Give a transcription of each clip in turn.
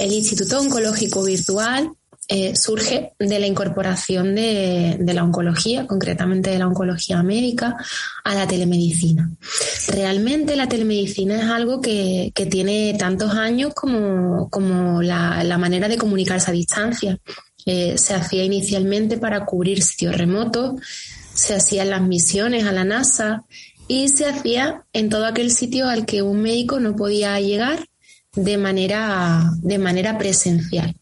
El Instituto Oncológico Virtual eh, surge de la incorporación de, la oncología, concretamente de la oncología médica, a la telemedicina. Realmente la telemedicina es algo que, tiene tantos años como, la, manera de comunicarse a distancia. Eh, se hacía inicialmente para cubrir sitios remotos, se hacían las misiones a la NASA y se hacía en todo aquel sitio al que un médico no podía llegar de manera, de manera presencial.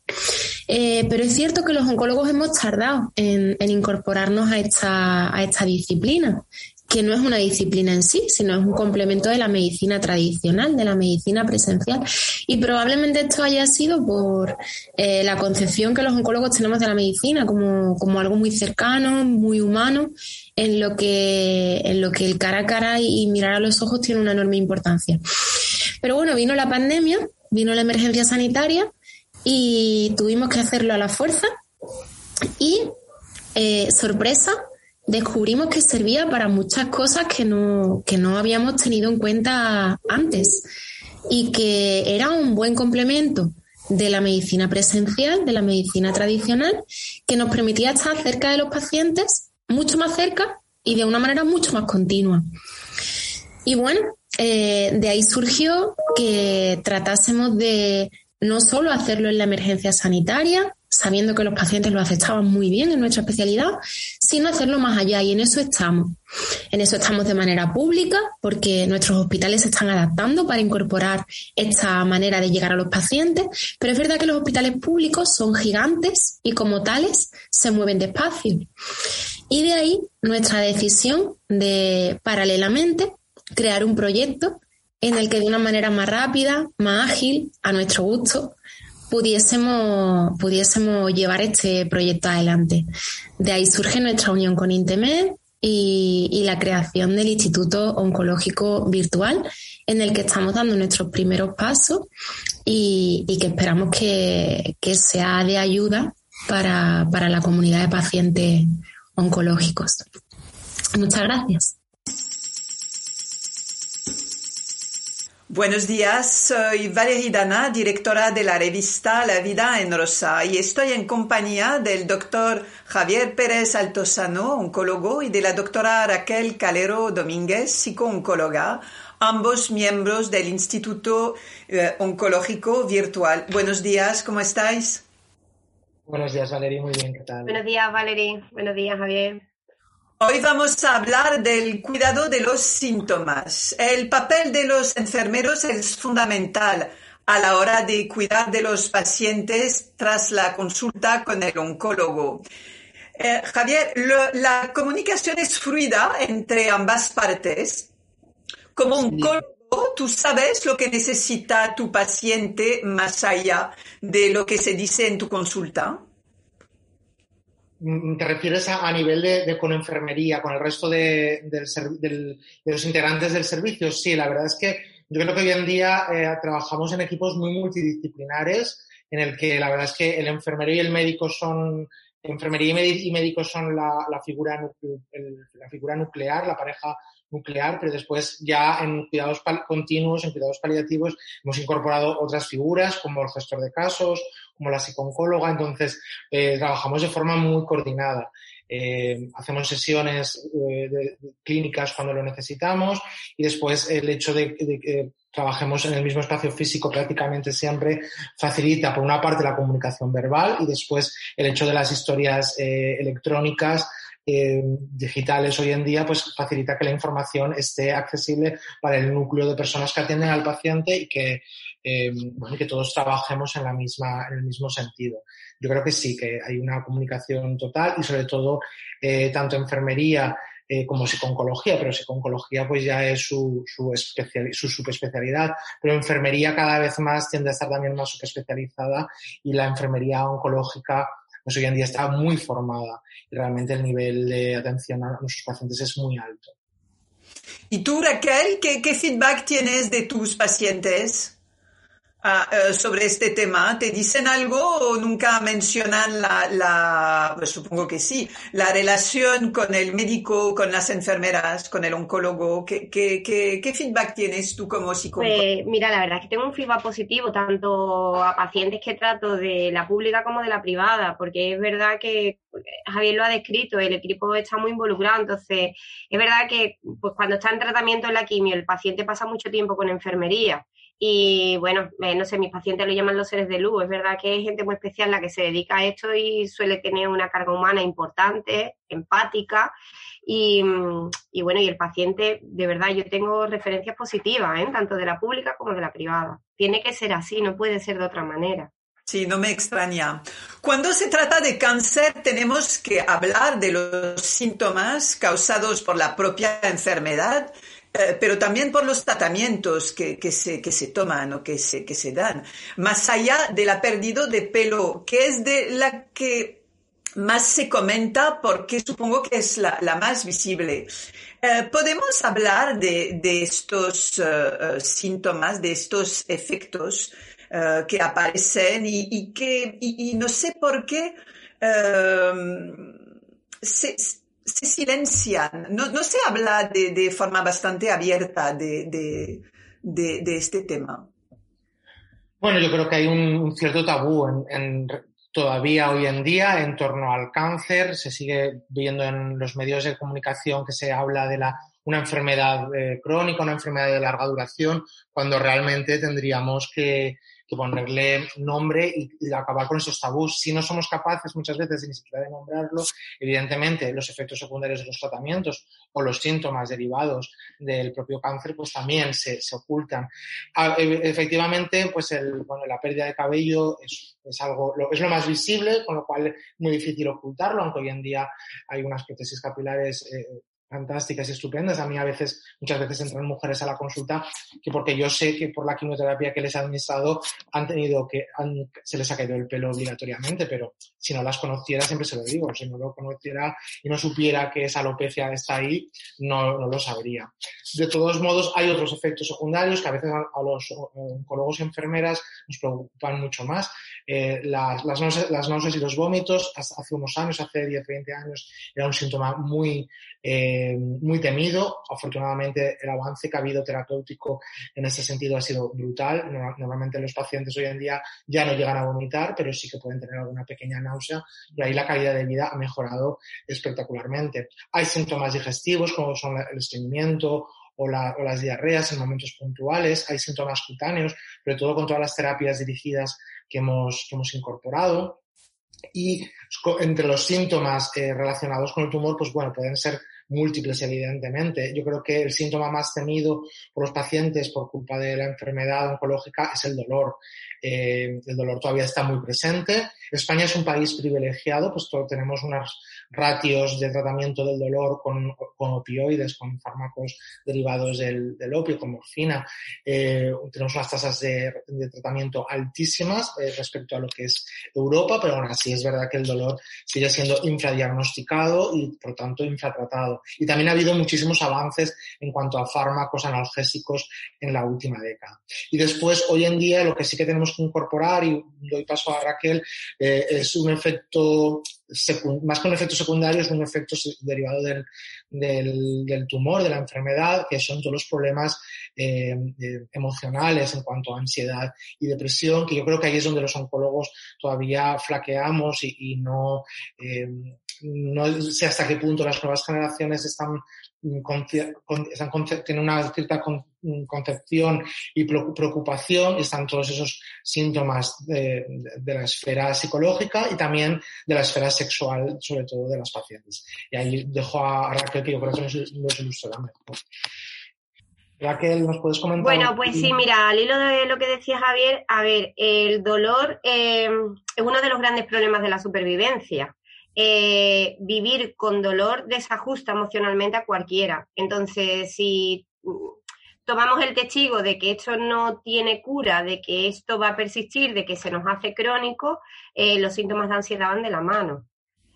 Eh, pero es cierto que los oncólogos hemos tardado en, incorporarnos a esta, a esta disciplina que no es una disciplina en sí, sino es un complemento de la medicina tradicional, de la medicina presencial. Y probablemente esto haya sido por eh, la concepción que los oncólogos tenemos de la medicina como, como, algo muy cercano, muy humano, en lo, que, en lo que el cara a cara y mirar a los ojos tiene una enorme importancia. Pero bueno, vino la pandemia, vino la emergencia sanitaria y tuvimos que hacerlo a la fuerza y, eh, sorpresa, descubrimos que servía para muchas cosas que no, que no habíamos tenido en cuenta antes y que era un buen complemento de la medicina presencial, de la medicina tradicional, que nos permitía estar cerca de los pacientes, mucho más cerca y de una manera mucho más continua. Y bueno, eh, de ahí surgió que tratásemos de no solo hacerlo en la emergencia sanitaria, sabiendo que los pacientes lo aceptaban muy bien en nuestra especialidad, sino hacerlo más allá y en eso estamos. En eso estamos de manera pública porque nuestros hospitales se están adaptando para incorporar esta manera de llegar a los pacientes, pero es verdad que los hospitales públicos son gigantes y como tales se mueven despacio. Y de ahí nuestra decisión de paralelamente crear un proyecto en el que de una manera más rápida, más ágil, a nuestro gusto, pudiésemos, pudiésemos llevar este proyecto adelante. De ahí surge nuestra unión con Intemed y, la creación del Instituto Oncológico Virtual, en el que estamos dando nuestros primeros pasos y, que esperamos que, sea de ayuda para la comunidad de pacientes oncológicos. Muchas gracias. Buenos días, soy Valerie Dana, directora de la revista La Vida en Rosa y estoy en compañía del doctor Javier Pérez Altosano, oncólogo, y de la doctora Raquel Calero Domínguez, psicooncóloga, ambos miembros del Instituto eh, Oncológico Virtual. Buenos días, ¿cómo estáis? Buenos días, Valerie, muy bien, ¿qué tal? Buenos días, Valerie. Buenos días, Javier. Hoy vamos a hablar del cuidado de los síntomas. El papel de los enfermeros es fundamental a la hora de cuidar de los pacientes tras la consulta con el oncólogo. Eh, Javier, la comunicación es fluida entre ambas partes. Como oncólogo, tú sabes lo que necesita tu paciente más allá de lo que se dice en tu consulta. Mm, ¿Te refieres a, nivel de, con enfermería, con el resto de, los integrantes del servicio? Sí, la verdad es que yo creo que hoy en día eh, trabajamos en equipos muy multidisciplinares, en el que la verdad es que el enfermero y el médico son, enfermería y médicos son la, figura, la figura nuclear, la pareja nuclear, pero después ya en cuidados continuos, en cuidados paliativos, hemos incorporado otras figuras como el gestor de casos, como la psicooncóloga, entonces eh, trabajamos de forma muy coordinada. Eh, hacemos sesiones eh, de, clínicas cuando lo necesitamos y después el hecho de, de, que trabajemos en el mismo espacio físico prácticamente siempre facilita por una parte la comunicación verbal y después el hecho de las historias electrónicas eh, digitales hoy en día, pues facilita que la información esté accesible para el núcleo de personas que atienden al paciente y que, eh, que todos trabajemos en, la misma, en el mismo sentido. Yo creo que sí, que hay una comunicación total y sobre todo eh, tanto enfermería eh, como psiconcología, pero psiconcología pues ya es su, su, su subespecialidad, pero enfermería cada vez más tiende a estar también más subespecializada y la enfermería oncológica pues hoy en día está muy formada y realmente el nivel de atención a nuestros pacientes es muy alto. ¿Y tú, Raquel, qué, qué feedback tienes de tus pacientes? Ah, eh, sobre este tema? ¿Te dicen algo o nunca mencionan la, la pues supongo que sí, la relación con el médico, con las enfermeras, con el oncólogo? ¿Qué, qué, qué, feedback tienes tú como psicólogo? Pues mira, la verdad es que tengo un feedback positivo tanto a pacientes que trato de la pública como de la privada, porque es verdad que Javier lo ha descrito, el equipo está muy involucrado, entonces es verdad que pues cuando está en tratamiento en la quimio el paciente pasa mucho tiempo con enfermería y bueno, eh, no sé, mis pacientes lo llaman los seres de luz. Es verdad que hay gente muy especial la que se dedica a esto y suele tener una carga humana importante, empática. Y, mm, bueno, y el paciente, de verdad, yo tengo referencias positivas, ¿eh? tanto de la pública como de la privada. Tiene que ser así, no puede ser de otra manera. Sí, no me extraña. Cuando se trata de cáncer, tenemos que hablar de los síntomas causados por la propia enfermedad pero también por los tratamientos que, que, se, que se toman o que se, que se dan. Más allá de la pérdida de pelo, que es de la que más se comenta porque supongo que es la, la más visible. Eh, ¿Podemos hablar de, de estos uh, síntomas, de estos efectos que aparecen y, y que, y, no sé por qué se, se silencian, no, no, se habla de, de forma bastante abierta de, este tema. Bueno, yo creo que hay un, cierto tabú en, en, todavía hoy en día en torno al cáncer. Se sigue viendo en los medios de comunicación que se habla de la, una enfermedad eh, crónica, una enfermedad de larga duración, cuando realmente tendríamos que, que ponerle nombre y, acabar con esos tabús. Si no somos capaces muchas veces ni siquiera de nombrarlo, evidentemente los efectos secundarios de los tratamientos o los síntomas derivados del propio cáncer pues también se, se ocultan. Ah, e, efectivamente, pues bueno, la pérdida de cabello es, es algo, es lo más visible, con lo cual es muy difícil ocultarlo, aunque hoy en día hay unas prótesis capilares eh, fantásticas y estupendas. A mí a veces, muchas veces entran mujeres a la consulta que porque yo sé que por la quimioterapia que les ha administrado han tenido que, se les ha caído el pelo obligatoriamente, pero si no las conociera, siempre se lo digo, si no lo conociera y no supiera que esa alopecia está ahí, no, lo sabría. De todos modos, hay otros efectos secundarios que a veces a, los oncólogos y enfermeras nos preocupan mucho más. Eh, las, las náuseas y los vómitos, hace unos años, hace 10, 20 años, era un síntoma muy eh, muy temido. Afortunadamente, el avance que ha habido terapéutico en ese sentido ha sido brutal. Normalmente los pacientes hoy en día ya no llegan a vomitar, pero sí que pueden tener alguna pequeña náusea y ahí la calidad de vida ha mejorado espectacularmente. Hay síntomas digestivos como son el estreñimiento o, o, las diarreas en momentos puntuales, hay síntomas cutáneos, sobre todo con todas las terapias dirigidas que hemos, que hemos incorporado. Y entre los síntomas eh, relacionados con el tumor, pues bueno, pueden ser múltiples, evidentemente. Yo creo que el síntoma más temido por los pacientes por culpa de la enfermedad oncológica es el dolor. Eh, el dolor todavía está muy presente. España es un país privilegiado, pues tenemos unas ratios de tratamiento del dolor con, con opioides, con fármacos derivados del, del opio, con morfina. Eh, tenemos unas tasas de, de tratamiento altísimas eh, respecto a lo que es Europa, pero aún así es verdad que el dolor sigue siendo infradiagnosticado y por tanto infratratado. Y también ha habido muchísimos avances en cuanto a fármacos analgésicos en la última década. Y después, hoy en día, lo que sí que tenemos que incorporar, y doy paso a Raquel, eh, es un efecto, más que un efecto secundario, es un efecto derivado del, del, tumor, de la enfermedad, que son todos los problemas eh, eh, emocionales en cuanto a ansiedad y depresión, que yo creo que ahí es donde los oncólogos todavía flaqueamos y, no, no sé hasta qué punto las nuevas generaciones están, con, están tienen una cierta concepción y preocupación y están todos esos síntomas de, de, la esfera psicológica y también de la esfera sexual, sobre todo de las pacientes. Y ahí dejo a Raquel que yo creo que nos, nos ilustrará mejor. Raquel, ¿nos puedes comentar? Bueno, pues sí, mira, al hilo de lo que decía Javier, a ver, el dolor eh, es uno de los grandes problemas de la supervivencia. Eh, vivir con dolor desajusta emocionalmente a cualquiera. Entonces, si tomamos el testigo de que esto no tiene cura, de que esto va a persistir, de que se nos hace crónico, eh, los síntomas de ansiedad van de la mano.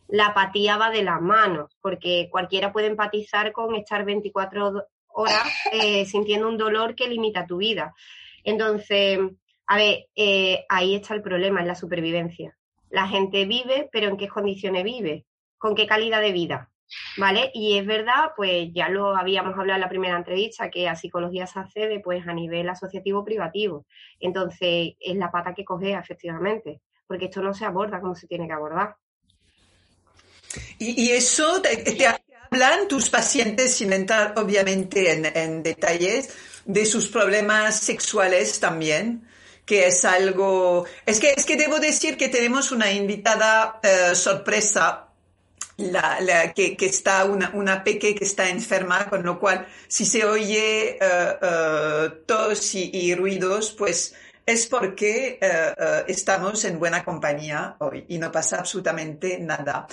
La apatía va de la mano, porque cualquiera puede empatizar con estar 24 horas eh, sintiendo un dolor que limita tu vida. Entonces, a ver, eh, ahí está el problema, en la supervivencia. La gente vive, pero ¿en qué condiciones vive? ¿Con qué calidad de vida? ¿Vale? Y es verdad, pues ya lo habíamos hablado en la primera entrevista, que a psicología se accede pues a nivel asociativo privativo. Entonces, es la pata que coge efectivamente, porque esto no se aborda como se tiene que abordar. Y, eso te, hablan tus pacientes, sin entrar obviamente en, detalles, de sus problemas sexuales también que es algo... Es que, es que debo decir que tenemos una invitada eh, sorpresa la, la, que, que, está una, una peque que está enferma, con lo cual si se oye uh, tos y, ruidos, pues es porque estamos en buena compañía hoy y no pasa absolutamente nada.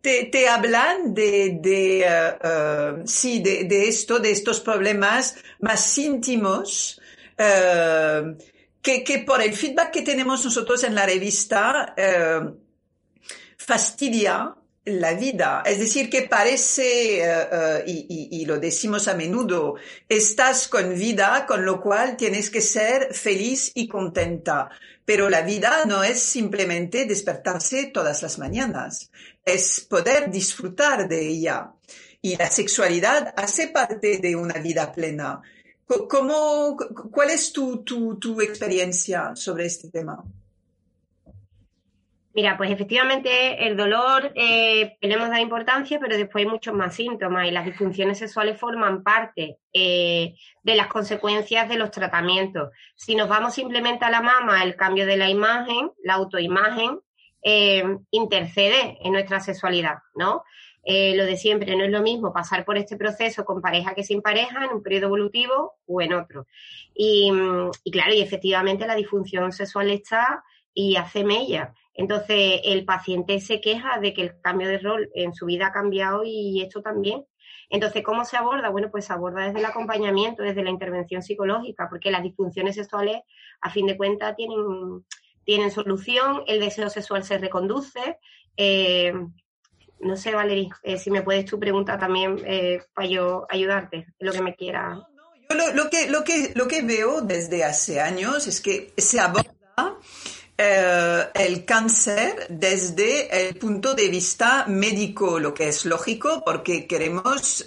Te, te hablan de, de sí, de, de, esto, de estos problemas más íntimos. Que, que, por el feedback que tenemos nosotros en la revista, fastidia la vida. Es decir, que parece, eh, eh, y, lo decimos a menudo, estás con vida, con lo cual tienes que ser feliz y contenta. Pero la vida no es simplemente despertarse todas las mañanas, es poder disfrutar de ella. Y la sexualidad hace parte de una vida plena. ¿Cómo, ¿Cuál es tu, tu, tu experiencia sobre este tema? Mira, pues efectivamente el dolor eh, le importancia, pero después hay muchos más síntomas y las disfunciones sexuales forman parte eh, de las consecuencias de los tratamientos. Si nos vamos simplemente a la mama, el cambio de la imagen, la autoimagen, eh, intercede en nuestra sexualidad, ¿no? Eh, lo de siempre, no es lo mismo pasar por este proceso con pareja que sin pareja, en un periodo evolutivo o en otro. Y, claro, y efectivamente la disfunción sexual está y hace mella. Entonces, el paciente se queja de que el cambio de rol en su vida ha cambiado y esto también. Entonces, ¿cómo se aborda? Bueno, pues se aborda desde el acompañamiento, desde la intervención psicológica, porque las disfunciones sexuales, a fin de cuentas, tienen, tienen solución, el deseo sexual se reconduce. Eh, no sé, Valerie, eh, si me puedes tú preguntar también eh, para yo ayudarte, lo que me quiera. Yo lo, que, lo, que, lo que veo desde hace años es que se aborda eh, el cáncer desde el punto de vista médico, lo que es lógico porque queremos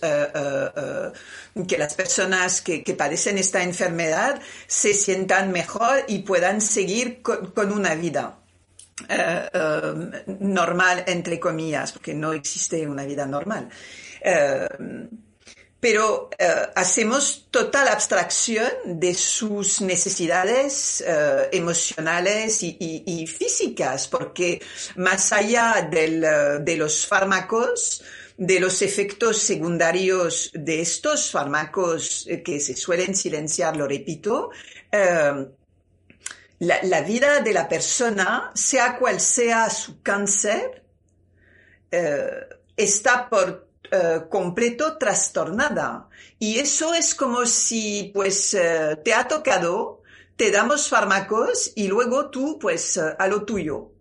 que las personas que, padecen esta enfermedad se sientan mejor y puedan seguir con, una vida. Normal, entre comillas, porque no existe una vida normal. Pero eh, hacemos total abstracción de sus necesidades eh, emocionales y, físicas, porque más allá eh, de los fármacos, de los efectos secundarios de estos fármacos que se suelen silenciar, lo repito, la, la, vida de la persona, sea cual sea su cáncer, está por eh, completo trastornada. Y eso es como si, pues, eh, te ha tocado, te damos fármacos y luego tú, pues, eh, a lo tuyo.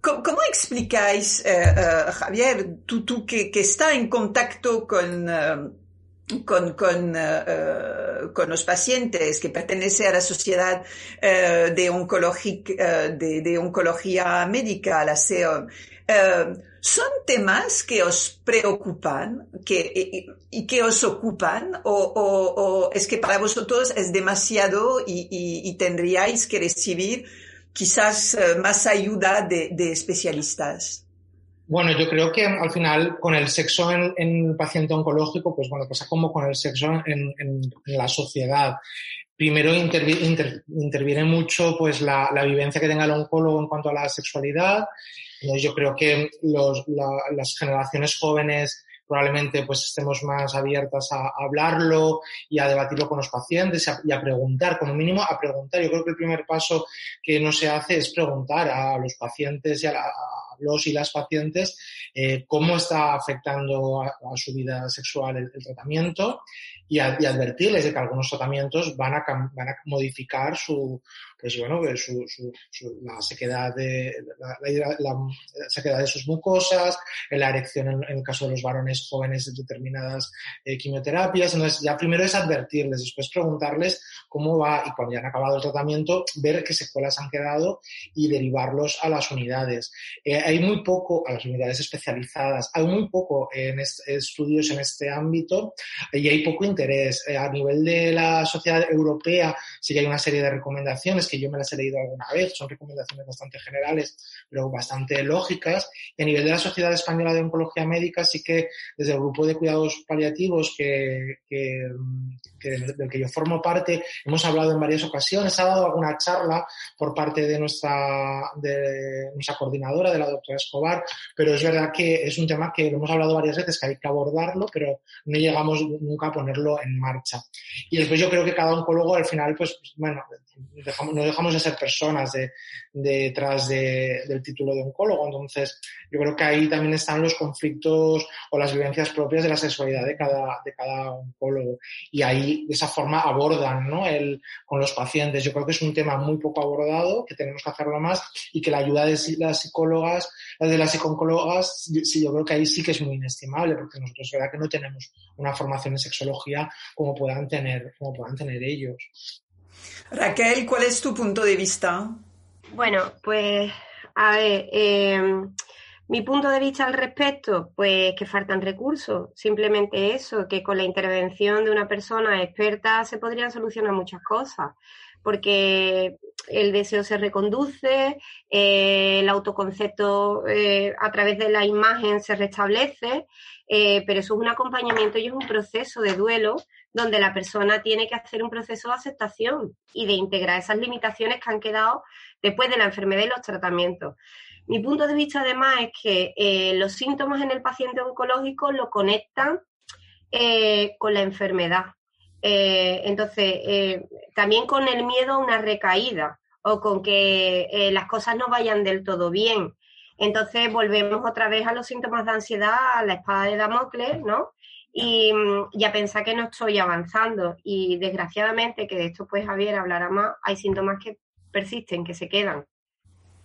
¿Cómo, explicáis, Javier, tú, tú que, que, está en contacto con, con, con, con, los pacientes que pertenecen a la sociedad de, de, de, oncología médica, la SEOM, ¿Son temas que os preocupan que, y, que os ocupan o, es que para vosotros es demasiado y, tendríais que recibir quizás eh, más ayuda de, especialistas? Bueno, yo creo que al final con el sexo en, en paciente oncológico, pues bueno, pasa como con el sexo en, la sociedad. Primero interviene mucho pues la, la vivencia que tenga el oncólogo en cuanto a la sexualidad yo creo que los, las generaciones jóvenes probablemente pues estemos más abiertas a, hablarlo y a debatirlo con los pacientes y a, preguntar, como mínimo a preguntar. Yo creo que el primer paso que no se hace es preguntar a los pacientes y a, los y las pacientes eh, cómo está afectando a, su vida sexual el, tratamiento y, advertirles de que algunos tratamientos van a, van a modificar su, pues bueno, su, su, la sequedad de la, sequedad de sus mucosas, la erección en, el caso de los varones jóvenes de determinadas eh, quimioterapias. Entonces, ya primero es advertirles, después preguntarles cómo va y cuando ya han acabado el tratamiento, ver qué secuelas han quedado y derivarlos a las unidades. Eh, hay muy poco, a las unidades especializadas, hay muy poco en estudios en este ámbito y hay poco interés. Eh, a nivel de la sociedad europea sí que hay una serie de recomendaciones que yo me las he leído alguna vez, son recomendaciones bastante generales, pero bastante lógicas. Y a nivel de la Sociedad Española de Oncología Médica, sí que desde el grupo de cuidados paliativos que, del que yo formo parte, hemos hablado en varias ocasiones, ha dado alguna charla por parte de nuestra, de nuestra coordinadora, de la doctora Escobar, pero es verdad que es un tema que lo hemos hablado varias veces, que hay que abordarlo, pero no llegamos nunca a ponerlo en marcha. Y después yo creo que cada oncólogo al final, pues, bueno, dejamos, no dejamos de ser personas detrás del título de oncólogo. Entonces, yo creo que ahí también están los conflictos o las vivencias propias de la sexualidad de cada, de cada oncólogo. Y ahí, de esa forma, abordan ¿no? El, con los pacientes. Yo creo que es un tema muy poco abordado, que tenemos que hacerlo más y que la ayuda de las psicólogas, de las psicólogas, sí, yo creo que ahí sí que es muy inestimable, porque nosotros es verdad que no tenemos una formación en sexología como puedan tener, como puedan tener ellos. Raquel, ¿cuál es tu punto de vista? Bueno, pues a ver, em, mi punto de vista al respecto, pues que faltan recursos, simplemente eso, que con la intervención de una persona experta se podrían solucionar muchas cosas, porque el deseo se reconduce, eh, el autoconcepto eh, a través de la imagen se restablece, eh, pero eso es un acompañamiento y es un proceso de duelo donde la persona tiene que hacer un proceso de aceptación y de integrar esas limitaciones que han quedado después de la enfermedad y los tratamientos. Mi punto de vista además es que los síntomas en el paciente oncológico lo conectan con la enfermedad. Eh, entonces, también con el miedo a una recaída o con que las cosas no vayan del todo bien. Entonces volvemos otra vez a los síntomas de ansiedad, a la espada de Damocles, ¿no? y, mm, a pensar que no estoy avanzando. Y desgraciadamente, que de esto pues Javier hablará más, hay síntomas que persisten, que se quedan,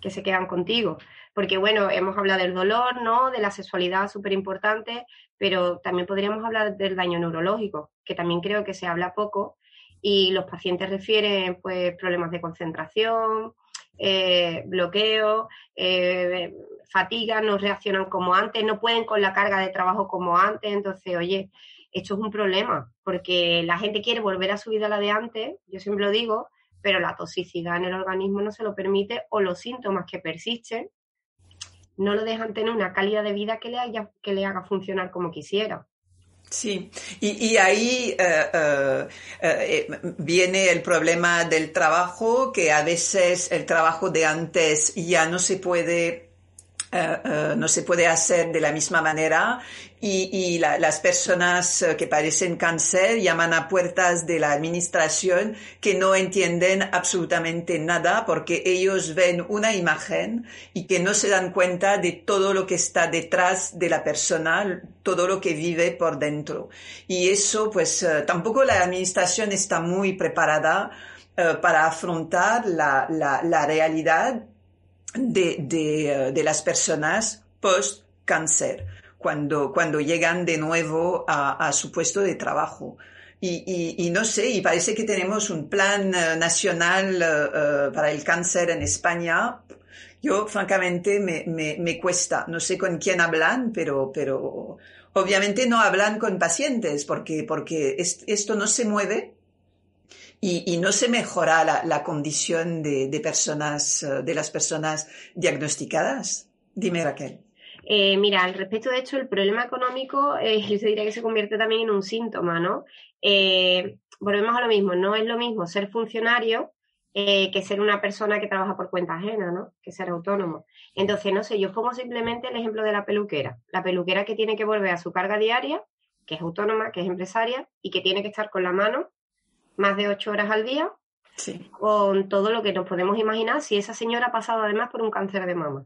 que se quedan contigo. Porque bueno, hemos hablado del dolor, ¿no? De la sexualidad súper importante, pero también podríamos hablar del daño neurológico, que también creo que se habla poco y los pacientes refieren pues problemas de concentración, eh, bloqueo, eh, fatiga, no reaccionan como antes, no pueden con la carga de trabajo como antes. Entonces, oye, esto es un problema, porque la gente quiere volver a su vida a la de antes, yo siempre lo digo, pero la toxicidad en el organismo no se lo permite o los síntomas que persisten no lo dejan tener una calidad de vida que le, que le haga funcionar como quisiera. Sí, y, ahí eh, eh, eh, viene el problema del trabajo, que a veces el trabajo de antes ya no se puede eh, eh, no se puede hacer de la misma manera y, las personas eh, que padecen cáncer llaman a puertas de la administración que no entienden absolutamente nada porque ellos ven una imagen y que no se dan cuenta de todo lo que está detrás de la persona, todo lo que vive por dentro. Y eso, pues tampoco la administración está muy preparada para afrontar la, realidad de, de, las personas post-cáncer, cuando, cuando llegan de nuevo a, su puesto de trabajo. Y, y, no sé, y parece que tenemos un plan eh, nacional eh, eh, para el cáncer en España. Yo, francamente, me, me, me, cuesta. No sé con quién hablan, pero, pero obviamente no hablan con pacientes porque, porque esto no se mueve y, no se mejora la, condición de, personas, eh, de las personas diagnosticadas. Dime, Raquel. Eh, mira, al respecto de hecho, el problema económico, eh, yo diría que se convierte también en un síntoma, ¿no? volvemos a lo mismo, no es lo mismo ser funcionario que ser una persona que trabaja por cuenta ajena, ¿no? Que ser autónomo. Entonces, no sé, yo pongo simplemente el ejemplo de la peluquera. La peluquera que tiene que volver a su carga diaria, que es autónoma, que es empresaria y que tiene que estar con la mano más de ocho horas al día, con todo lo que nos podemos imaginar si esa señora ha pasado además por un cáncer de mama.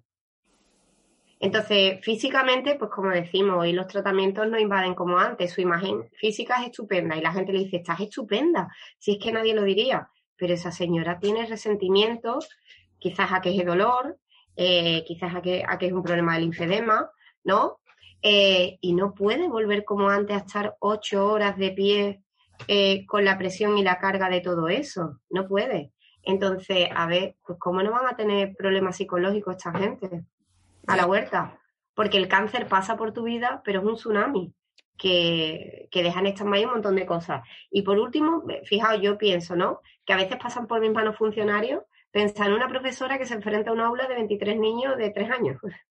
Entonces, físicamente, pues como decimos, hoy los tratamientos no invaden como antes, su imagen física es estupenda y la gente le dice, estás estupenda, si es que nadie lo diría, pero esa señora tiene resentimiento, quizás a que es dolor, eh, quizás a que, a que es un problema del linfedema, ¿no? Eh, y no puede volver como antes a estar ocho horas de pie eh, con la presión y la carga de todo eso, no puede. Entonces, a ver, pues cómo no van a tener problemas psicológicos esta gente a la huerta, porque el cáncer pasa por tu vida, pero es un tsunami que, que dejan estas manos un montón de cosas. Y por último, fijaos, yo pienso, ¿no? Que a veces pasan por mis manos funcionarios, pensar en una profesora que se enfrenta a un aula de 23 niños de 3 años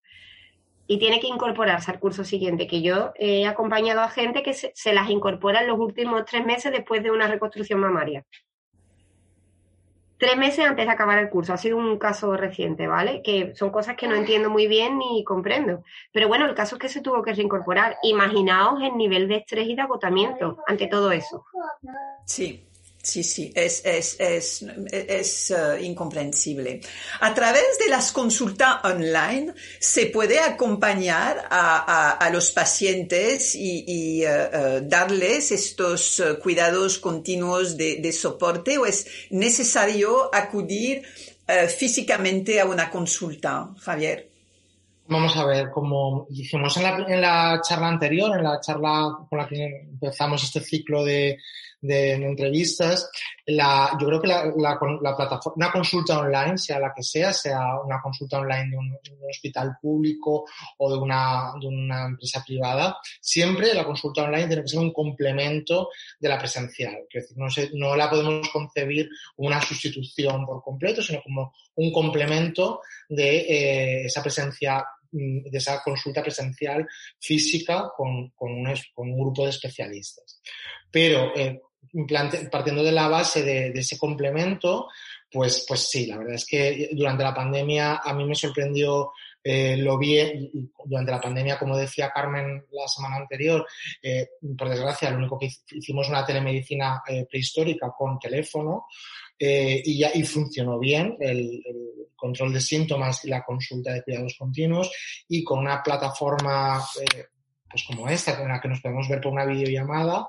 y tiene que incorporarse al curso siguiente, que yo he acompañado a gente que se, las incorpora en los últimos tres meses después de una reconstrucción mamaria tres meses antes de acabar el curso. Ha sido un caso reciente, ¿vale? Que son cosas que no entiendo muy bien ni comprendo. Pero bueno, el caso es que se tuvo que reincorporar. Imaginaos el nivel de estrés y de agotamiento ante todo eso. Sí, Sí, sí, es, es, es, es uh, incomprensible. A través de las consultas online se puede acompañar a, a, a los pacientes y, y uh, uh, darles estos cuidados continuos de, de, soporte o es necesario acudir físicamente a una consulta, Javier. Vamos a ver, como dijimos en la, en la charla anterior, en la charla con la que empezamos este ciclo de de, entrevistas, la, yo creo que la, la, la, plataforma, una consulta online, sea la que sea, sea una consulta online de un, un hospital público o de una, de una empresa privada, siempre la consulta online tiene que ser un complemento de la presencial. Es decir, no, se, no la podemos concebir una sustitución por completo, sino como un complemento de eh, esa presencia mm, de esa consulta presencial física con, con, un, con un grupo de especialistas. Pero eh, partiendo de la base de, ese complemento, pues, pues sí, la verdad es que durante la pandemia a mí me sorprendió eh, lo vi durante la pandemia, como decía Carmen la semana anterior, eh, por desgracia, lo único que hicimos una telemedicina eh, prehistórica con teléfono y, ya, y funcionó bien el, control de síntomas y la consulta de cuidados continuos y con una plataforma pues como esta, en la que nos podemos ver por una videollamada,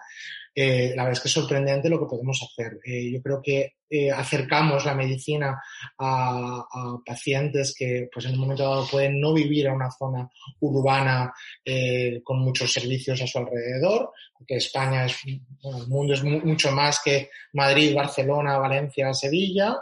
eh, la verdad es que es sorprendente lo que podemos hacer. Eh, yo creo que eh, acercamos la medicina a, pacientes que pues en un momento dado pueden no vivir en una zona urbana con muchos servicios a su alrededor, porque España es, el mundo es mu mucho más que Madrid, Barcelona, Valencia, Sevilla,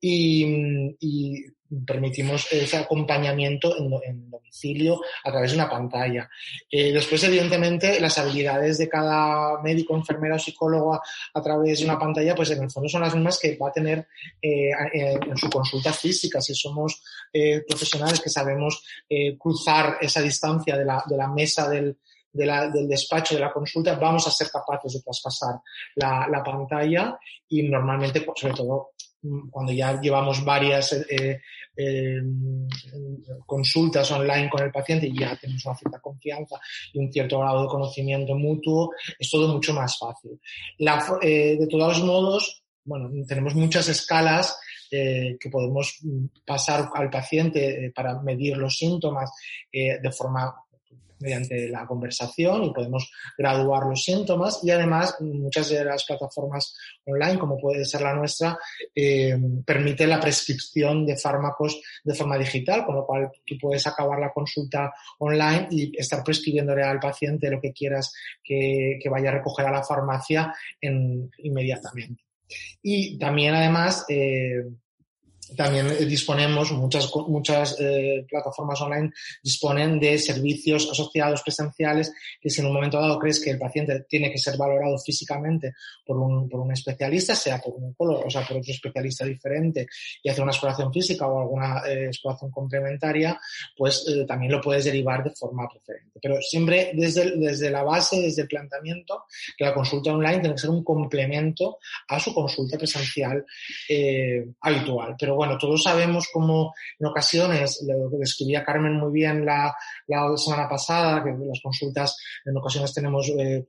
y permitimos ese acompañamiento en, domicilio a través de una pantalla. Eh, después, evidentemente, las habilidades de cada médico, enfermera o psicólogo a, través de una pantalla, pues en el fondo son las mismas que va a tener eh, en su consulta física. Si somos eh, profesionales que sabemos eh, cruzar esa distancia de la, mesa del, despacho de la consulta, vamos a ser capaces de traspasar la, la pantalla y normalmente, pues, sobre todo, cuando ya llevamos varias eh, eh, consultas online con el paciente y ya tenemos una cierta confianza y un cierto grado de conocimiento mutuo, es todo mucho más fácil. Eh, de todos modos, bueno, tenemos muchas escalas eh, que podemos pasar al paciente para medir los síntomas de forma mediante la conversación y podemos graduar los síntomas y además muchas de las plataformas online, como puede ser la nuestra, eh, permite la prescripción de fármacos de forma digital, con lo cual tú puedes acabar la consulta online y estar prescribiéndole al paciente lo que quieras que, que vaya a recoger a la farmacia en, inmediatamente. Y también además eh, también disponemos, muchas, muchas eh, plataformas online disponen de servicios asociados presenciales que si en un momento dado crees que el paciente tiene que ser valorado físicamente por un, por un especialista, sea por un oncólogo, o sea, por otro especialista diferente y hacer una exploración física o alguna eh, exploración complementaria, pues eh, también lo puedes derivar de forma preferente. Pero siempre desde, desde la base, desde el planteamiento, que la consulta online tiene que ser un complemento a su consulta presencial eh, habitual. Pero todos sabemos cómo en ocasiones, lo que describía Carmen muy bien la, la semana pasada, que las consultas en ocasiones tenemos eh,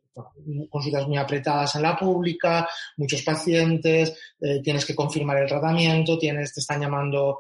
consultas muy apretadas en la pública, muchos pacientes, eh, tienes que confirmar el tratamiento, tienes, te están llamando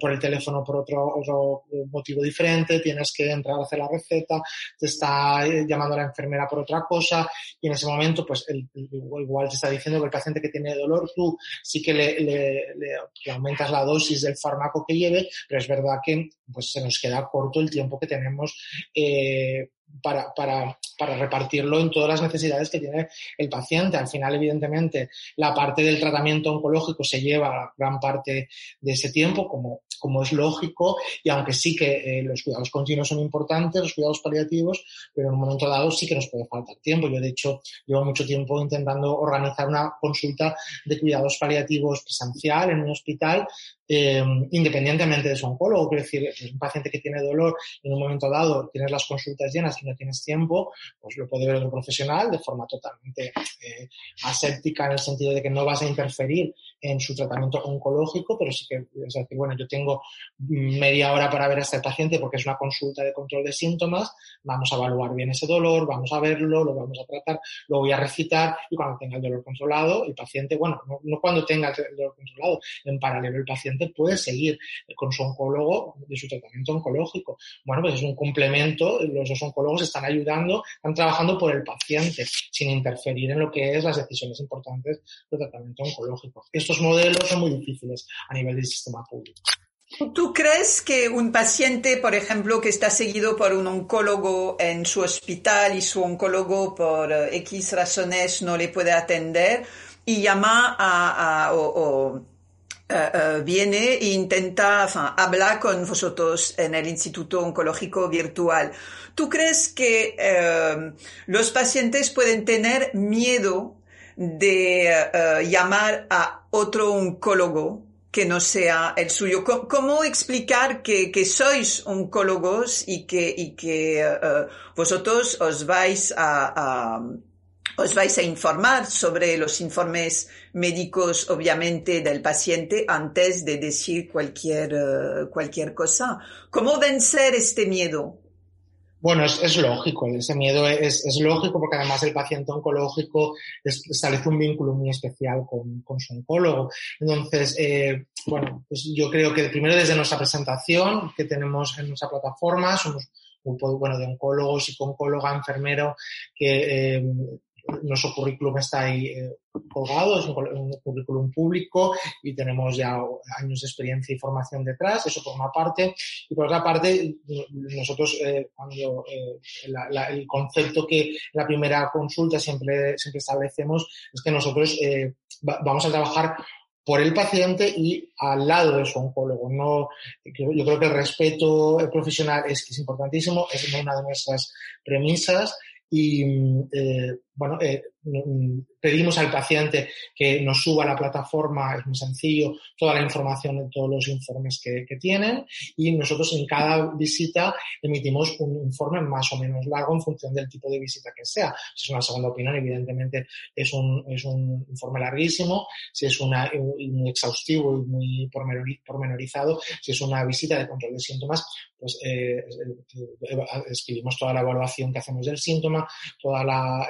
por el teléfono por otro, otro, motivo diferente, tienes que entrar a hacer la receta, te está eh, llamando la enfermera por otra cosa y en ese momento pues igual te está diciendo que el paciente que tiene dolor tú sí que le, aumentas la dosis del fármaco que lleve, pero es verdad que pues se nos queda corto el tiempo que tenemos eh, para, para, para, repartirlo en todas las necesidades que tiene el paciente. Al final, evidentemente, la parte del tratamiento oncológico se lleva gran parte de ese tiempo, como, como es lógico, y aunque sí que eh, los cuidados continuos son importantes, los cuidados paliativos, pero en un momento dado sí que nos puede faltar tiempo. Yo, de hecho, llevo mucho tiempo intentando organizar una consulta de cuidados paliativos presencial en un hospital eh, independientemente de su oncólogo. Quiero decir, un paciente que tiene dolor y en un momento dado tienes las consultas llenas y no tienes tiempo, pues lo puede ver otro profesional de forma totalmente eh, aséptica en el sentido de que no vas a interferir en su tratamiento oncológico, pero sí que es decir, bueno, yo tengo media hora para ver a este paciente porque es una consulta de control de síntomas, vamos a evaluar bien ese dolor, vamos a verlo, lo vamos a tratar, lo voy a recitar y cuando tenga el dolor controlado, el paciente, bueno, no, no cuando tenga el dolor controlado, en paralelo el paciente puede seguir con su oncólogo de su tratamiento oncológico. Bueno, pues es un complemento, los dos oncólogos están ayudando, están trabajando por el paciente sin interferir en lo que es las decisiones importantes del tratamiento oncológico. Estos modelos son muy difíciles a nivel del sistema público. ¿Tú crees que un paciente, por ejemplo, que está seguido por un oncólogo en su hospital y su oncólogo por eh, X razones no le puede atender y llama a, a o eh, viene e intenta hablar con vosotros en el Instituto Oncológico Virtual. ¿Tú crees que eh, los pacientes pueden tener miedo de llamar a otro oncólogo que no sea el suyo. ¿Cómo, explicar que, sois oncólogos y que, y que vosotros os vais a, os vais a informar sobre los informes médicos, obviamente, del paciente antes de decir cualquier, eh, cualquier cosa. ¿Cómo vencer este miedo? Bueno, es, lógico, ese miedo es, lógico porque además el paciente oncológico establece un vínculo muy especial con, su oncólogo. Entonces, eh, bueno, pues yo creo que primero desde nuestra presentación que tenemos en nuestra plataforma, somos un grupo bueno, de oncólogos y oncóloga, enfermero, que eh, nuestro currículum está ahí eh, colgado, es un, currículum público y tenemos ya años de experiencia y formación detrás, eso por una parte. Y por otra parte, nosotros eh, cuando eh, el concepto que la primera consulta siempre, siempre establecemos es que nosotros vamos a trabajar por el paciente y al lado de su oncólogo. No, yo creo que el respeto profesional es, es importantísimo, es una de nuestras premisas y eh, bueno, eh, pedimos al paciente que nos suba a la plataforma, es muy sencillo, toda la información de todos los informes que, que, tienen y nosotros en cada visita emitimos un informe más o menos largo en función del tipo de visita que sea. Si es una segunda opinión, evidentemente es un, es un informe larguísimo, si es una, muy exhaustivo y muy pormenorizado, si es una visita de control de síntomas, pues eh, eh, escribimos toda la evaluación que hacemos del síntoma, toda la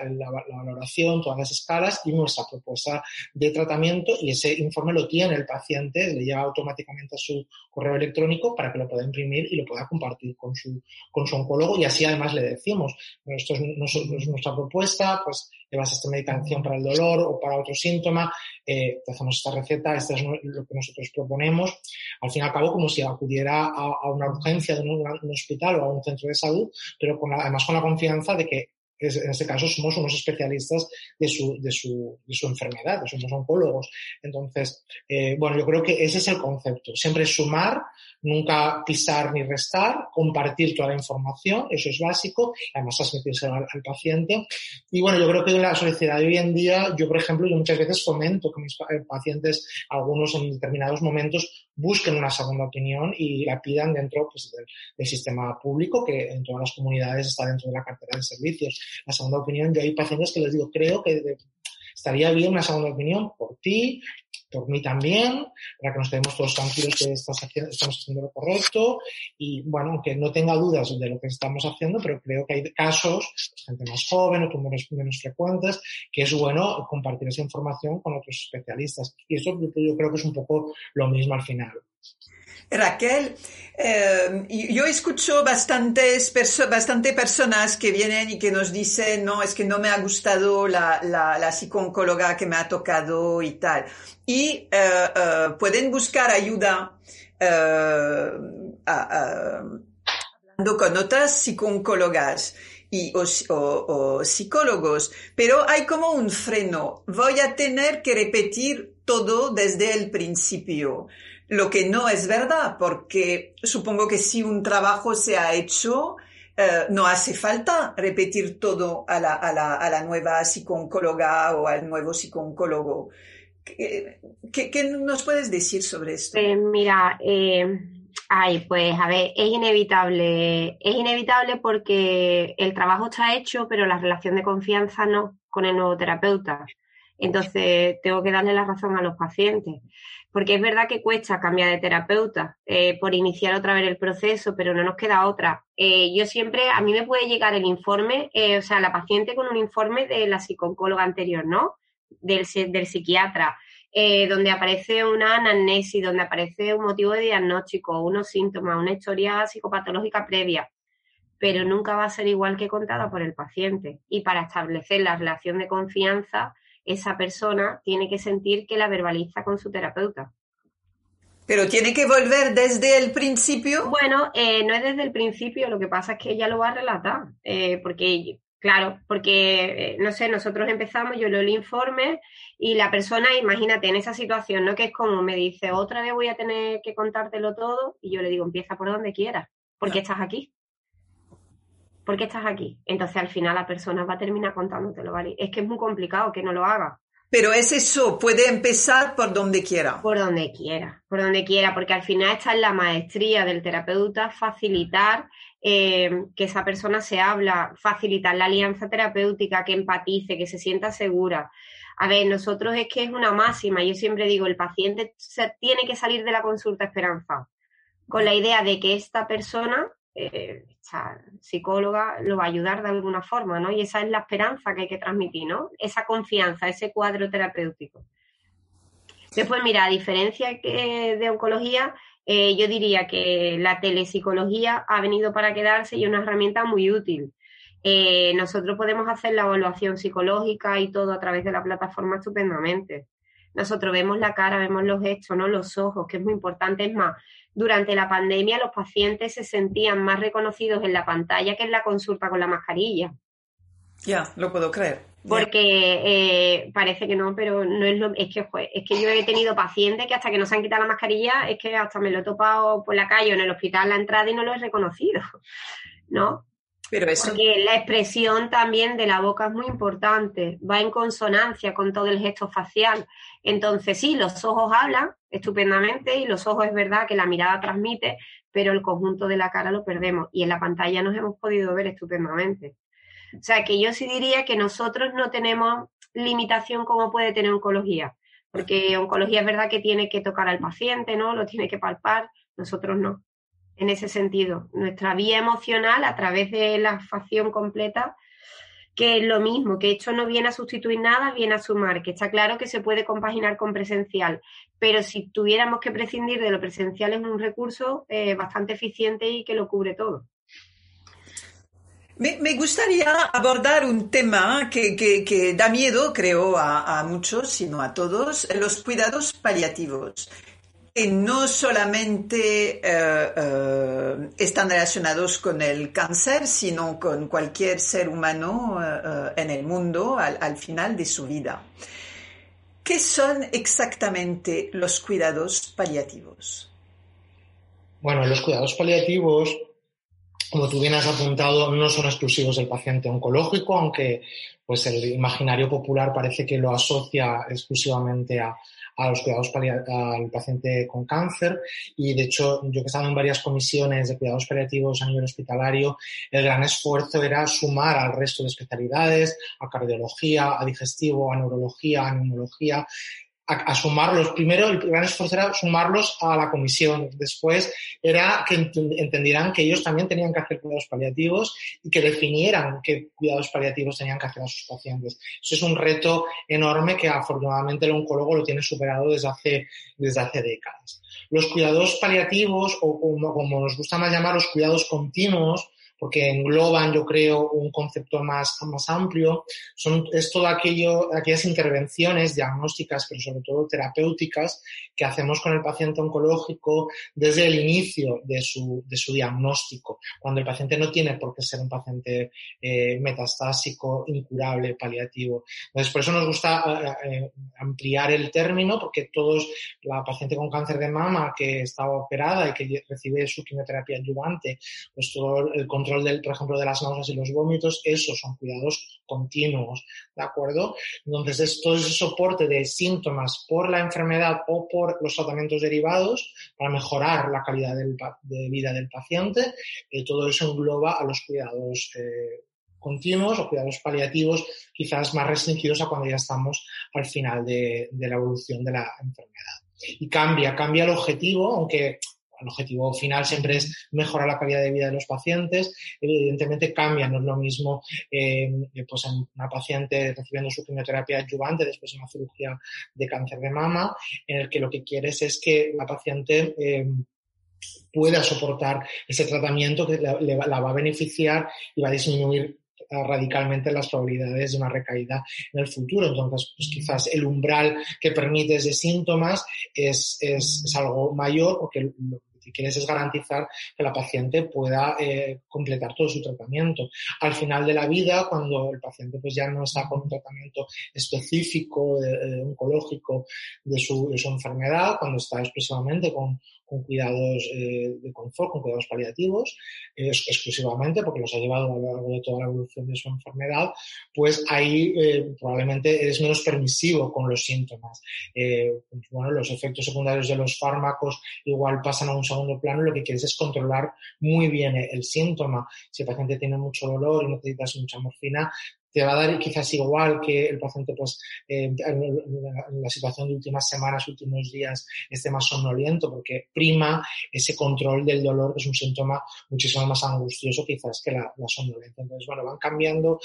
valoración, todas las escalas y nuestra propuesta de tratamiento y ese informe lo tiene el paciente, le llega automáticamente a su correo electrónico para que lo pueda imprimir y lo pueda compartir con su, con su oncólogo y así además le decimos, esto es, nuestra propuesta, pues llevas esta medicación para el dolor o para otro síntoma, eh, te hacemos esta receta, esto es lo que nosotros proponemos. Al fin y al cabo, como si acudiera a, una urgencia de un, hospital o a un centro de salud, pero con además con la confianza de que en este caso somos unos especialistas de su, de su, de su enfermedad, somos oncólogos. Entonces, eh, bueno, yo creo que ese es el concepto. Siempre sumar, nunca pisar ni restar, compartir toda la información, eso es básico, además transmitirse al, paciente. Y bueno, yo creo que en la sociedad de hoy en día, yo por ejemplo, yo muchas veces fomento que mis pacientes, algunos en determinados momentos, busquen una segunda opinión y la pidan dentro pues, del, del sistema público, que en todas las comunidades está dentro de la cartera de servicios la segunda opinión. Yo hay pacientes que les digo, creo que estaría bien una segunda opinión por ti, por mí también, para que nos quedemos todos tranquilos que estamos haciendo lo correcto y, bueno, aunque no tenga dudas de lo que estamos haciendo, pero creo que hay casos, gente más joven o tumores menos frecuentes, que es bueno compartir esa información con otros especialistas. Y eso yo creo que es un poco lo mismo al final. Raquel, eh, yo escucho bastantes bastante personas que vienen y que nos dicen, no, es que no me ha gustado la, la, que me ha tocado y tal. Y eh, eh, pueden buscar ayuda hablando con otras psicólogas y, o, psicólogos, pero hay como un freno. Voy a tener que repetir todo desde el principio. Lo que no es verdad, porque supongo que si un trabajo se ha hecho, eh, no hace falta repetir todo a la, a la, a la nueva psicóloga o al nuevo psicólogo. ¿Qué, ¿Qué, nos puedes decir sobre esto? Eh, mira, eh, ay, pues a ver, es inevitable. Es inevitable porque el trabajo está hecho, pero la relación de confianza no con el nuevo terapeuta. Entonces, tengo que darle la razón a los pacientes porque es verdad que cuesta cambiar de terapeuta eh, por iniciar otra vez el proceso, pero no nos queda otra. Eh, yo siempre, a mí me puede llegar el informe, eh, o sea, la paciente con un informe de la psicóloga anterior, ¿no? Del, del psiquiatra, donde aparece una anamnesis, donde aparece un motivo de diagnóstico, unos síntomas, una historia psicopatológica previa, pero nunca va a ser igual que contada por el paciente. Y para establecer la relación de confianza, esa persona tiene que sentir que la verbaliza con su terapeuta. Pero tiene que volver desde el principio. Bueno, eh, no es desde el principio, lo que pasa es que ella lo va a relatar, eh, porque, claro, porque, eh, no sé, nosotros empezamos, yo leo el informe y la persona, imagínate, en esa situación, ¿no? Que es como me dice, otra vez voy a tener que contártelo todo y yo le digo, empieza por donde quieras, porque estás aquí. ¿Por qué estás aquí? Entonces al final la persona va a terminar contándotelo, ¿vale? Es que es muy complicado que no lo haga. Pero es eso, puede empezar por donde quiera. Por donde quiera, por donde quiera, porque al final está en la maestría del terapeuta facilitar eh, que esa persona se habla, facilitar la alianza terapéutica, que empatice, que se sienta segura. A ver, nosotros es que es una máxima, yo siempre digo, el paciente se tiene que salir de la consulta esperanza, con la idea de que esta persona eh, psicóloga lo va a ayudar de alguna forma, ¿no? Y esa es la esperanza que hay que transmitir, ¿no? Esa confianza, ese cuadro terapéutico. Después, mira, a diferencia de oncología, eh, yo diría que la telepsicología ha venido para quedarse y es una herramienta muy útil. Eh, nosotros podemos hacer la evaluación psicológica y todo a través de la plataforma estupendamente. Nosotros vemos la cara, vemos los gestos, ¿no? Los ojos, que es muy importante. Es más, durante la pandemia los pacientes se sentían más reconocidos en la pantalla que en la consulta con la mascarilla. Ya, lo puedo creer. Porque eh, parece que no, pero no es lo es que es que yo he tenido pacientes que hasta que no se han quitado la mascarilla es que hasta me lo he topado por la calle o en el hospital a la entrada y no lo he reconocido, ¿no? Pero eso... Porque la expresión también de la boca es muy importante, va en consonancia con todo el gesto facial. Entonces, sí, los ojos hablan estupendamente y los ojos es verdad que la mirada transmite, pero el conjunto de la cara lo perdemos y en la pantalla nos hemos podido ver estupendamente. O sea, que yo sí diría que nosotros no tenemos limitación como puede tener oncología, porque oncología es verdad que tiene que tocar al paciente, ¿no? Lo tiene que palpar, nosotros no en ese sentido. Nuestra vía emocional a través de la facción completa, que es lo mismo, que esto no viene a sustituir nada, viene a sumar, que está claro que se puede compaginar con presencial, pero si tuviéramos que prescindir de lo presencial es un recurso eh, bastante eficiente y que lo cubre todo. Me, gustaría abordar un tema que, da miedo, creo, a, a muchos, sino a todos, los cuidados paliativos que no solamente eh, eh, están relacionados con el cáncer, sino con cualquier ser humano eh, en el mundo al, final de su vida. ¿Qué son exactamente los cuidados paliativos? Bueno, los cuidados paliativos, como tú bien has apuntado, no son exclusivos del paciente oncológico, aunque pues el imaginario popular parece que lo asocia exclusivamente a, a los cuidados al paciente con cáncer. Y de hecho yo que he estado en varias comisiones de cuidados paliativos a nivel hospitalario, el gran esfuerzo era sumar al resto de especialidades, a cardiología, a digestivo, a neurología, a neumología, a, sumarlos. Primero, el gran esfuerzo era sumarlos a la comisión. Después era que entendieran que ellos también tenían que hacer cuidados paliativos y que definieran qué cuidados paliativos tenían que hacer a sus pacientes. Eso es un reto enorme que afortunadamente el oncólogo lo tiene superado desde hace, desde hace décadas. Los cuidados paliativos, o como, como nos gusta más llamar, los cuidados continuos, porque engloban, yo creo, un concepto más, más amplio. Son, es todo aquello, aquellas intervenciones diagnósticas, pero sobre todo terapéuticas, que hacemos con el paciente oncológico desde el inicio de su, de su diagnóstico, cuando el paciente no tiene por qué ser un paciente eh, metastásico, incurable, paliativo. Entonces, por eso nos gusta eh, eh, ampliar el término, porque todos, la paciente con cáncer de mama que estaba operada y que recibe su quimioterapia adyuvante, pues todo el control del, por ejemplo, de las náuseas y los vómitos, esos son cuidados continuos, ¿de acuerdo? Entonces, es todo ese soporte de síntomas por la enfermedad o por los tratamientos derivados para mejorar la calidad de vida del paciente, todo eso engloba a los cuidados eh, continuos o cuidados paliativos quizás más restringidos a cuando ya estamos al final de, de la evolución de la enfermedad. Y cambia, cambia el objetivo, aunque el objetivo final siempre es mejorar la calidad de vida de los pacientes. Evidentemente cambia, no es lo mismo eh, pues en una paciente recibiendo su quimioterapia adyuvante después de una cirugía de cáncer de mama, en el que lo que quieres es que la paciente eh, pueda soportar ese tratamiento que la, la va a beneficiar y va a disminuir radicalmente las probabilidades de una recaída en el futuro. Entonces, pues quizás el umbral que permites de síntomas es, es, es algo mayor porque que quieres es garantizar que la paciente pueda eh, completar todo su tratamiento. Al final de la vida, cuando el paciente pues ya no está con un tratamiento específico, eh, oncológico de su, de su enfermedad, cuando está exclusivamente con, con cuidados eh, de confort, con cuidados paliativos, eh, exclusivamente porque los ha llevado a lo largo de toda la evolución de su enfermedad, pues ahí eh, probablemente eres menos permisivo con los síntomas. Bueno, los efectos secundarios de los fármacos igual pasan a un segundo plano, lo que quieres es controlar muy bien el síntoma. Si el paciente tiene mucho dolor y necesitas mucha morfina, te va a dar quizás igual que el paciente, pues, eh, en la situación de últimas semanas, últimos días, esté más somnoliento, porque prima ese control del dolor, que es un síntoma muchísimo más angustioso quizás que la, la somnolencia. Entonces, bueno, van cambiando,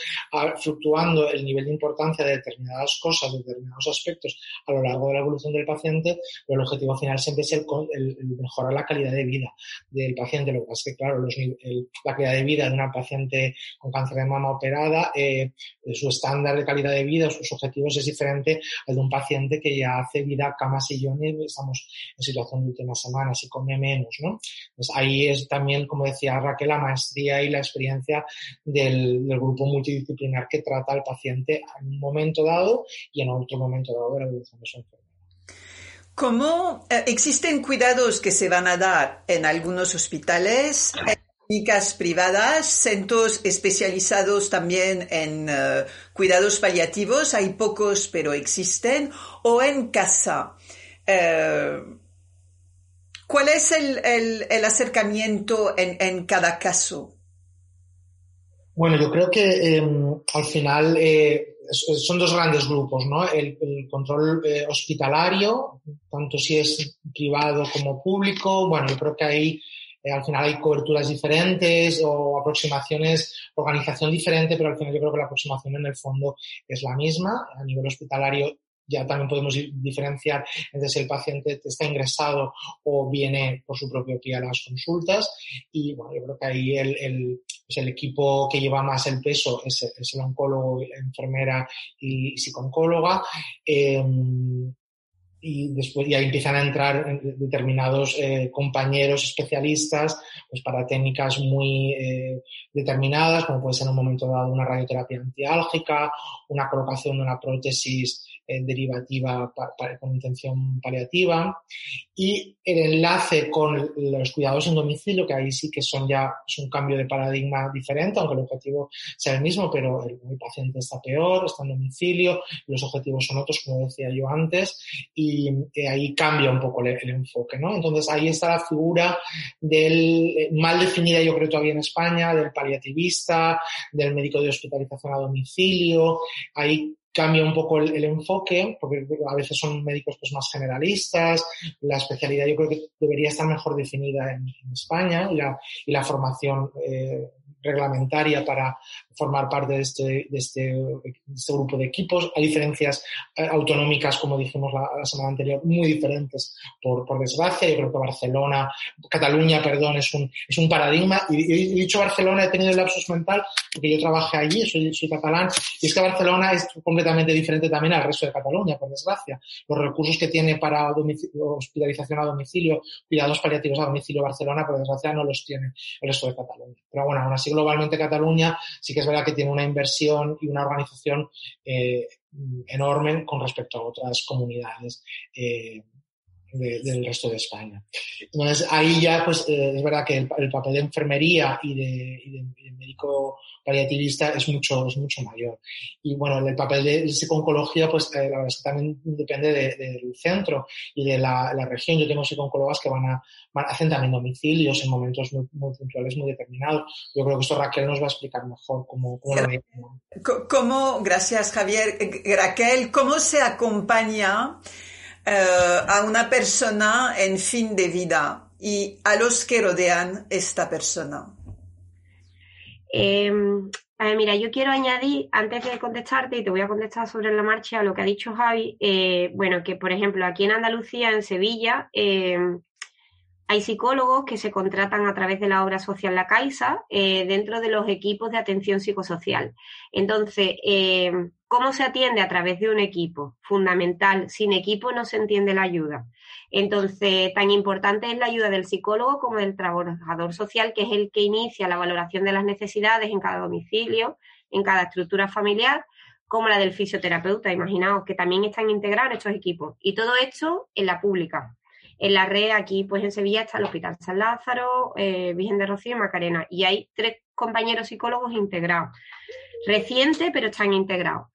fluctuando el nivel de importancia de determinadas cosas, de determinados aspectos a lo largo de la evolución del paciente, pero el objetivo final siempre es el, mejorar la calidad de vida del paciente. Lo que pasa es que, claro, los, la calidad de vida de una paciente con cáncer de mama operada, eh, su estándar de calidad de vida, sus objetivos es diferente al de un paciente que ya hace vida cama sillón y estamos en situación de últimas semanas y come menos, ¿no? Pues ahí es también, como decía Raquel, la maestría y la experiencia del, grupo multidisciplinar que trata al paciente en un momento dado y en otro momento dado de la evolución de su enfermedad. ¿Cómo eh, existen cuidados que se van a dar en algunos hospitales? Clínicas privadas, centros especializados también en uh, cuidados paliativos, hay pocos pero existen, o en casa. Uh, ¿Cuál es el, el, acercamiento en, en, cada caso? Bueno, yo creo que eh, al final eh, son dos grandes grupos, ¿no? El, control eh, hospitalario, tanto si es privado como público, bueno, yo creo que ahí eh, al final hay coberturas diferentes o aproximaciones, organización diferente, pero al final yo creo que la aproximación en el fondo es la misma. A nivel hospitalario ya también podemos diferenciar entre si el paciente está ingresado o viene por su propio pie a las consultas. Y bueno, yo creo que ahí el, el, pues el equipo que lleva más el peso es, el oncólogo, la enfermera y psicooncóloga. Eh, y después ya empiezan a entrar determinados eh, compañeros especialistas pues para técnicas muy eh, determinadas, como puede ser en un momento dado una radioterapia antiálgica, una colocación de una prótesis eh, derivativa con intención paliativa. Y el enlace con los cuidados en domicilio, que ahí sí que son ya es un cambio de paradigma diferente, aunque el objetivo sea el mismo, pero el, paciente está peor, está en domicilio, los objetivos son otros, como decía yo antes, y ahí cambia un poco el, enfoque, ¿no? Entonces ahí está la figura del, eh, mal definida yo creo todavía en España, del paliativista, del médico de hospitalización a domicilio, ahí cambia un poco el, enfoque, porque a veces son médicos pues, más generalistas, la especialidad yo creo que debería estar mejor definida en, España y la, y la formación eh, reglamentaria para formar parte de este, de este, de este grupo de equipos. Hay diferencias eh, autonómicas, como dijimos la, semana anterior, muy diferentes, por, por, desgracia. Yo creo que Barcelona, Cataluña, perdón, es un, es un paradigma. Y, he dicho Barcelona, he tenido el lapsus mental, porque yo trabajé allí, soy, soy catalán, y es que Barcelona es completamente diferente también al resto de Cataluña, por desgracia. Los recursos que tiene para hospitalización a domicilio, cuidados paliativos a domicilio Barcelona, por desgracia, no los tiene el resto de Cataluña. Pero bueno, aún así globalmente Cataluña sí que es verdad que tiene una inversión y una organización eh, enorme con respecto a otras comunidades. Eh, del resto de España. Entonces, ahí ya, pues, eh, es verdad que el, papel de enfermería y de, médico paliativista es mucho, es mucho mayor. Y bueno, el papel de, psiconcología, pues, eh, la verdad es que también depende del centro y de la, región. Yo tengo psicólogas que van a, hacen también domicilios en momentos muy, puntuales, muy determinados. Yo creo que esto Raquel nos va a explicar mejor cómo, cómo lo ¿Cómo, gracias Javier. Raquel, ¿cómo se acompaña eh, a una persona en fin de vida y a los que rodean esta persona? Em, mira, yo quiero añadir, antes de contestarte, y te voy a contestar sobre la marcha, lo que ha dicho Javi, eh, bueno, que por ejemplo aquí en Andalucía, en Sevilla, em, hay psicólogos que se contratan a través de la obra social La Caixa eh, dentro de los equipos de atención psicosocial. Entonces, em, ¿Cómo se atiende? A través de un equipo, fundamental. Sin equipo no se entiende la ayuda. Entonces, tan importante es la ayuda del psicólogo como del trabajador social, que es el que inicia la valoración de las necesidades en cada domicilio, en cada estructura familiar, como la del fisioterapeuta. Imaginaos que también están integrados estos equipos. Y todo esto en la pública. En la red, aquí pues en Sevilla está el Hospital San Lázaro, eh, Virgen de Rocío y Macarena. Y hay tres compañeros psicólogos integrados. Reciente, pero están integrados.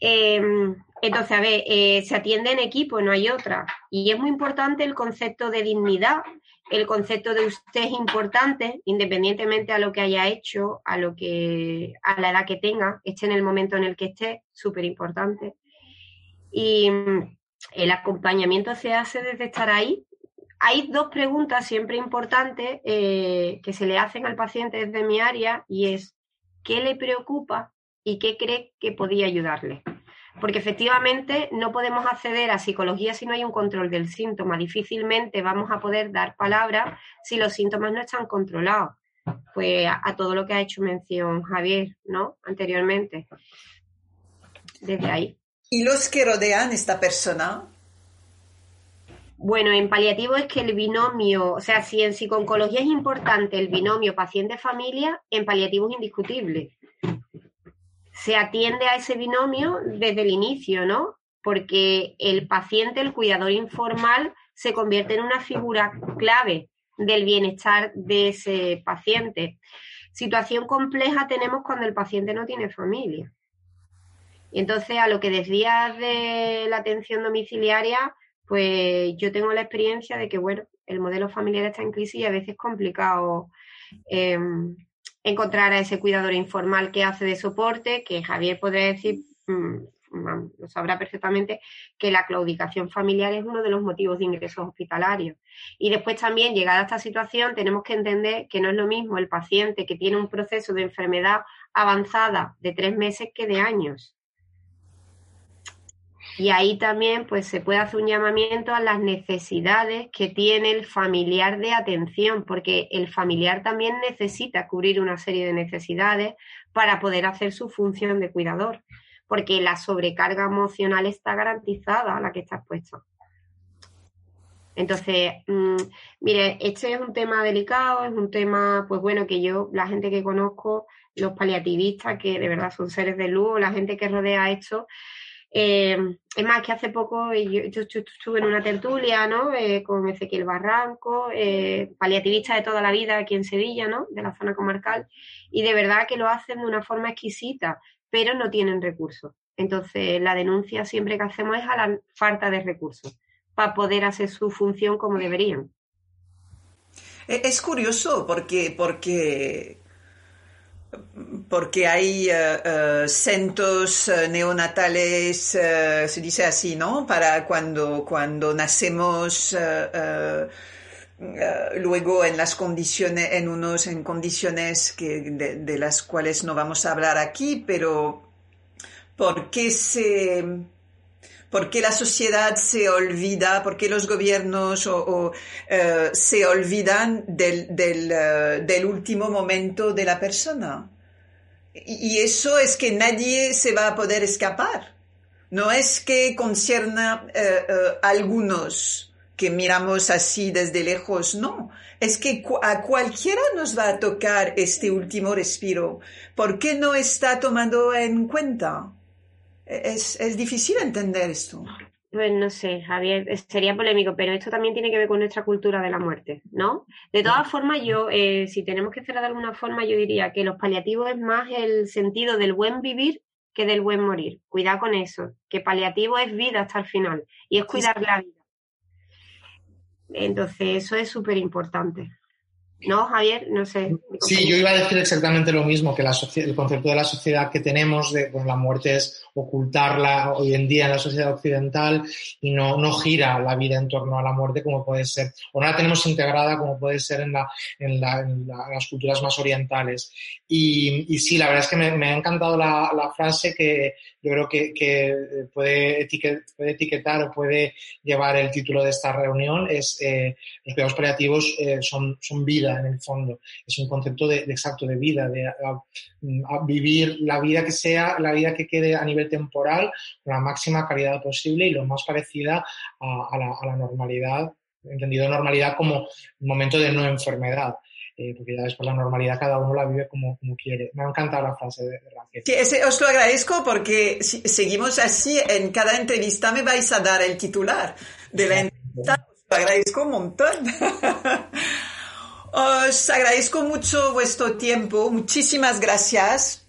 Em, entonces, a ver, eh, se atiende en equipo, no hay otra. Y es muy importante el concepto de dignidad, el concepto de usted es importante, independientemente a lo que haya hecho, a lo que, a la edad que tenga, esté en el momento en el que esté, súper importante. Y el acompañamiento se hace desde estar ahí, hay dos preguntas siempre importantes eh, que se le hacen al paciente desde mi área y es ¿qué le preocupa y qué cree que podía ayudarle? Porque efectivamente no podemos acceder a psicología si no hay un control del síntoma. Difícilmente vamos a poder dar palabra si los síntomas no están controlados. Pues a, todo lo que ha hecho mención Javier, ¿no? Anteriormente. Desde ahí. ¿Y los que rodean esta persona? Bueno, en paliativo es que el binomio, o sea, si en psiconcología es importante el binomio paciente-familia, en paliativo es indiscutible. Se atiende a ese binomio desde el inicio, ¿no? Porque el paciente, el cuidador informal, se convierte en una figura clave del bienestar de ese paciente. Situación compleja tenemos cuando el paciente no tiene familia. Y entonces, a lo que decías de la atención domiciliaria, pues yo tengo la experiencia de que, bueno, el modelo familiar está en crisis y a veces es complicado em, encontrar a ese cuidador informal que hace de soporte, que Javier podría decir, mm, lo sabrá perfectamente, que la claudicación familiar es uno de los motivos de ingresos hospitalarios. Y después también, llegada a esta situación, tenemos que entender que no es lo mismo el paciente que tiene un proceso de enfermedad avanzada de tres meses que de años. Y ahí también pues se puede hacer un llamamiento a las necesidades que tiene el familiar de atención, porque el familiar también necesita cubrir una serie de necesidades para poder hacer su función de cuidador, porque la sobrecarga emocional está garantizada a la que está expuesto. Entonces, mm, mire, este es un tema delicado, es un tema, pues bueno, que yo, la gente que conozco, los paliativistas, que de verdad son seres de luz, la gente que rodea esto, eh, es más, que hace poco yo, yo, estuve en una tertulia, ¿no? Eh, con Ezequiel Barranco, eh, paliativista de toda la vida aquí en Sevilla, ¿no? De la zona comarcal. Y de verdad que lo hacen de una forma exquisita, pero no tienen recursos. Entonces, la denuncia siempre que hacemos es a la falta de recursos para poder hacer su función como deberían. Es curioso porque, porque porque hay uh, centros neonatales, se dice así, ¿no? Para cuando, cuando nacemos, luego en las condiciones, en unos, en condiciones que, de, de, las cuales no vamos a hablar aquí, pero ¿por qué se, ¿Por qué la sociedad se olvida, por qué los gobiernos uh, se olvidan del, del, último momento de la persona? Y, eso es que nadie se va a poder escapar. No es que concierna uh, a algunos que miramos así desde lejos, no. Es que a cualquiera nos va a tocar este último respiro. ¿Por qué no está tomando en cuenta? Es, es difícil entender esto. Pues no sé, Javier, sería polémico, pero esto también tiene que ver con nuestra cultura de la muerte, ¿no? De todas formas, yo, eh, si tenemos que cerrar de alguna forma, yo diría que los paliativos es más el sentido del buen vivir que del buen morir. Cuidado con eso, que paliativo es vida hasta el final y es cuidar la vida. Entonces, eso es súper importante. ¿No, Javier? No sé. Sí, yo iba a decir exactamente lo mismo, que la el concepto de la sociedad que tenemos de pues, la muerte es ocultarla hoy en día en la sociedad occidental y no, no gira la vida en torno a la muerte como puede ser, o no la tenemos integrada como puede ser en, la, en, la, en, la, en las culturas más orientales. Y, y, sí, la verdad es que me, me ha encantado la, la, frase que yo creo que, que puede, etiquetar o puede llevar el título de esta reunión, es eh, los cuidados paliativos eh, son, son vida en el fondo, es un concepto de, de exacto de vida, de a, a vivir la vida que sea, la vida que quede a nivel temporal con la máxima calidad posible y lo más parecida a, la, a la, normalidad, entendido normalidad como momento de no enfermedad. Eh, porque ya después la normalidad cada uno la vive como, como quiere. Me ha encantado la frase de, de Raquel. Ese, os lo agradezco porque si seguimos así, en cada entrevista me vais a dar el titular de la entrevista. Os lo agradezco un montón. os agradezco mucho vuestro tiempo. Muchísimas gracias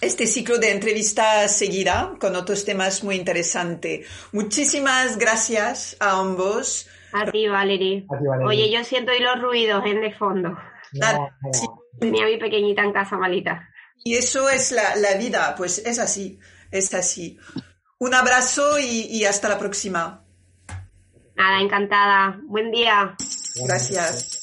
este ciclo de entrevistas seguirá con otros temas muy interesantes. Muchísimas gracias a ambos. A ti, Valerie. A ti, Valerie. Oye, yo siento hoy los ruidos en de fondo. No, no. Tenía mi pequeñita en casa malita. Y eso es la, la, vida, pues es así, es así. Un abrazo y, y hasta la próxima. Nada, encantada. Buen día. Gracias.